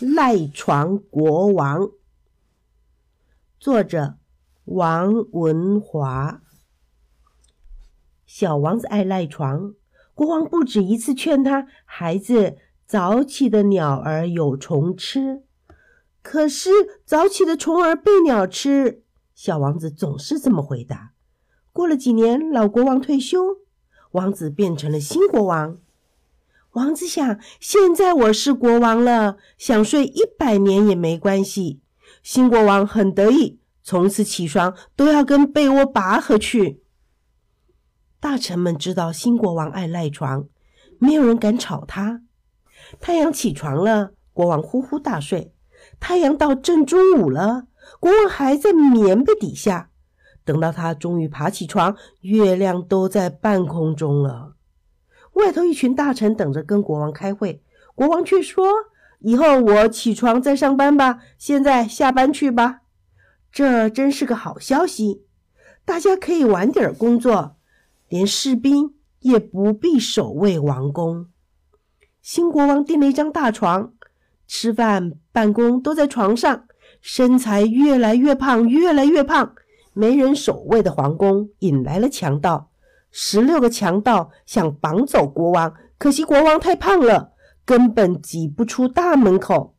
赖床国王，作者王文华。小王子爱赖床，国王不止一次劝他：“孩子，早起的鸟儿有虫吃。”可是早起的虫儿被鸟吃，小王子总是这么回答。过了几年，老国王退休，王子变成了新国王。王子想，现在我是国王了，想睡一百年也没关系。新国王很得意，从此起床都要跟被窝拔河去。大臣们知道新国王爱赖床，没有人敢吵他。太阳起床了，国王呼呼大睡；太阳到正中午了，国王还在棉被底下。等到他终于爬起床，月亮都在半空中了。外头一群大臣等着跟国王开会，国王却说：“以后我起床再上班吧，现在下班去吧。”这真是个好消息，大家可以晚点工作，连士兵也不必守卫王宫。新国王订了一张大床，吃饭、办公都在床上，身材越来越胖，越来越胖。没人守卫的皇宫引来了强盗。十六个强盗想绑走国王，可惜国王太胖了，根本挤不出大门口。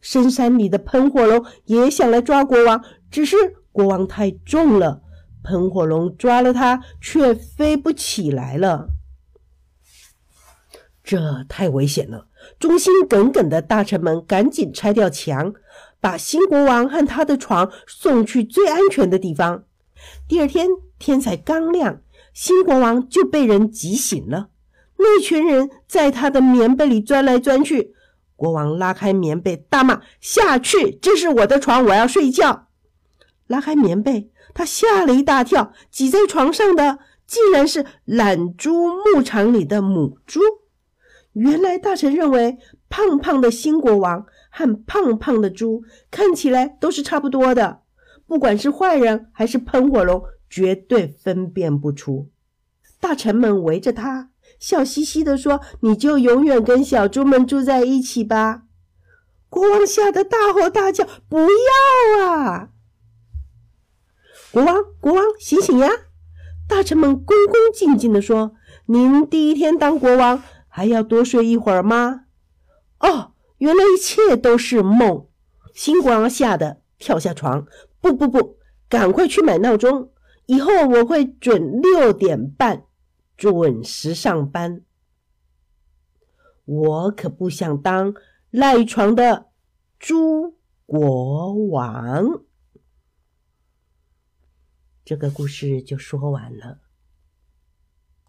深山里的喷火龙也想来抓国王，只是国王太重了，喷火龙抓了他却飞不起来了。这太危险了！忠心耿耿的大臣们赶紧拆掉墙，把新国王和他的床送去最安全的地方。第二天天才刚亮。新国王就被人挤醒了，那群人在他的棉被里钻来钻去。国王拉开棉被，大骂：“下去！这是我的床，我要睡觉。”拉开棉被，他吓了一大跳，挤在床上的竟然是懒猪牧场里的母猪。原来大臣认为，胖胖的新国王和胖胖的猪看起来都是差不多的，不管是坏人还是喷火龙。绝对分辨不出。大臣们围着他，笑嘻嘻地说：“你就永远跟小猪们住在一起吧。”国王吓得大吼大叫：“不要啊！”国王，国王，醒醒呀！大臣们恭恭敬敬地说：“您第一天当国王，还要多睡一会儿吗？”哦，原来一切都是梦。新国王吓得跳下床：“不不不，赶快去买闹钟！”以后我会准六点半准时上班。我可不想当赖床的猪国王。这个故事就说完了。